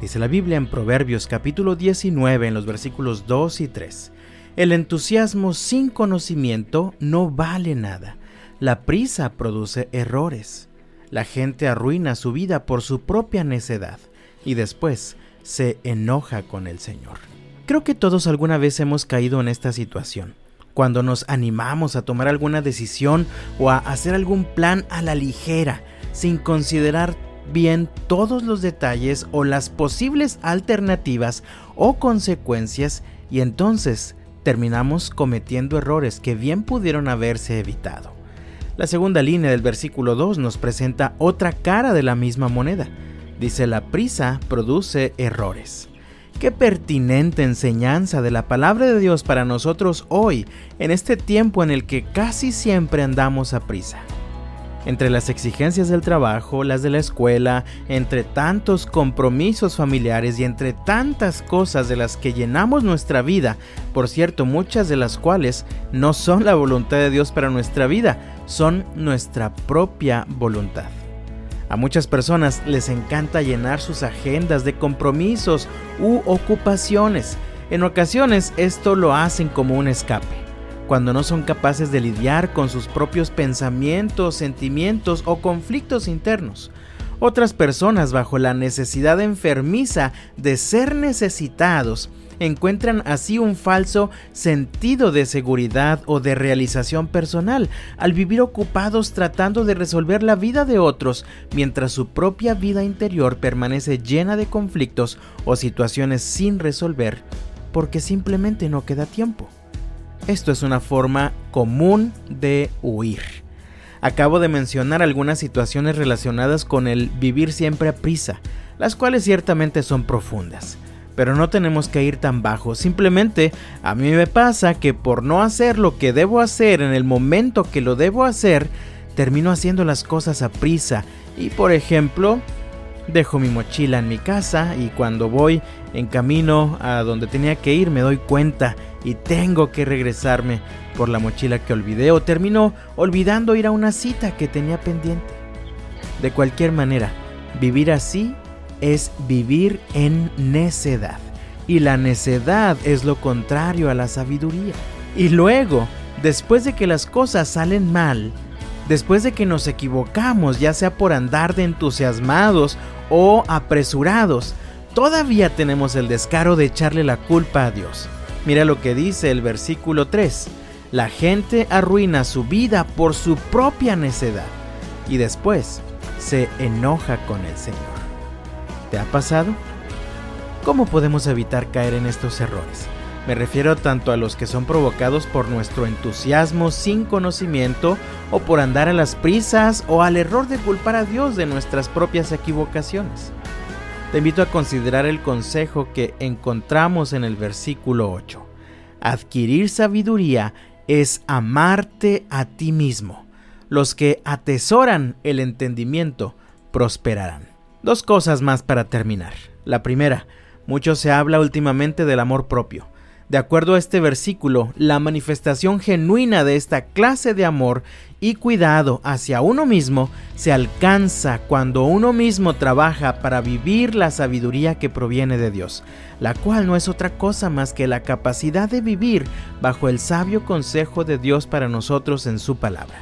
Dice la Biblia en Proverbios capítulo 19 en los versículos 2 y 3. El entusiasmo sin conocimiento no vale nada. La prisa produce errores. La gente arruina su vida por su propia necedad y después se enoja con el Señor. Creo que todos alguna vez hemos caído en esta situación. Cuando nos animamos a tomar alguna decisión o a hacer algún plan a la ligera, sin considerar bien todos los detalles o las posibles alternativas o consecuencias y entonces terminamos cometiendo errores que bien pudieron haberse evitado. La segunda línea del versículo 2 nos presenta otra cara de la misma moneda. Dice la prisa produce errores. Qué pertinente enseñanza de la palabra de Dios para nosotros hoy, en este tiempo en el que casi siempre andamos a prisa entre las exigencias del trabajo, las de la escuela, entre tantos compromisos familiares y entre tantas cosas de las que llenamos nuestra vida, por cierto, muchas de las cuales no son la voluntad de Dios para nuestra vida, son nuestra propia voluntad. A muchas personas les encanta llenar sus agendas de compromisos u ocupaciones. En ocasiones esto lo hacen como un escape cuando no son capaces de lidiar con sus propios pensamientos, sentimientos o conflictos internos. Otras personas bajo la necesidad enfermiza de ser necesitados encuentran así un falso sentido de seguridad o de realización personal al vivir ocupados tratando de resolver la vida de otros mientras su propia vida interior permanece llena de conflictos o situaciones sin resolver porque simplemente no queda tiempo. Esto es una forma común de huir. Acabo de mencionar algunas situaciones relacionadas con el vivir siempre a prisa, las cuales ciertamente son profundas. Pero no tenemos que ir tan bajo, simplemente a mí me pasa que por no hacer lo que debo hacer en el momento que lo debo hacer, termino haciendo las cosas a prisa y por ejemplo, dejo mi mochila en mi casa y cuando voy en camino a donde tenía que ir me doy cuenta y tengo que regresarme por la mochila que olvidé o termino olvidando ir a una cita que tenía pendiente. De cualquier manera, vivir así es vivir en necedad. Y la necedad es lo contrario a la sabiduría. Y luego, después de que las cosas salen mal, después de que nos equivocamos, ya sea por andar de entusiasmados o apresurados, todavía tenemos el descaro de echarle la culpa a Dios. Mira lo que dice el versículo 3. La gente arruina su vida por su propia necedad y después se enoja con el Señor. ¿Te ha pasado? ¿Cómo podemos evitar caer en estos errores? Me refiero tanto a los que son provocados por nuestro entusiasmo sin conocimiento o por andar a las prisas o al error de culpar a Dios de nuestras propias equivocaciones te invito a considerar el consejo que encontramos en el versículo 8. Adquirir sabiduría es amarte a ti mismo. Los que atesoran el entendimiento prosperarán. Dos cosas más para terminar. La primera, mucho se habla últimamente del amor propio. De acuerdo a este versículo, la manifestación genuina de esta clase de amor y cuidado hacia uno mismo se alcanza cuando uno mismo trabaja para vivir la sabiduría que proviene de Dios, la cual no es otra cosa más que la capacidad de vivir bajo el sabio consejo de Dios para nosotros en su palabra.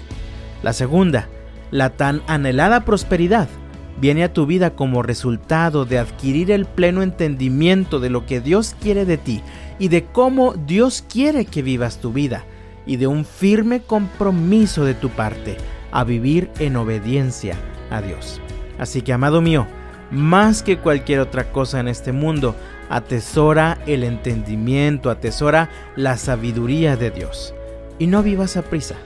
La segunda, la tan anhelada prosperidad viene a tu vida como resultado de adquirir el pleno entendimiento de lo que Dios quiere de ti y de cómo Dios quiere que vivas tu vida y de un firme compromiso de tu parte a vivir en obediencia a Dios. Así que, amado mío, más que cualquier otra cosa en este mundo, atesora el entendimiento, atesora la sabiduría de Dios. Y no vivas a prisa,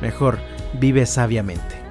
mejor vive sabiamente.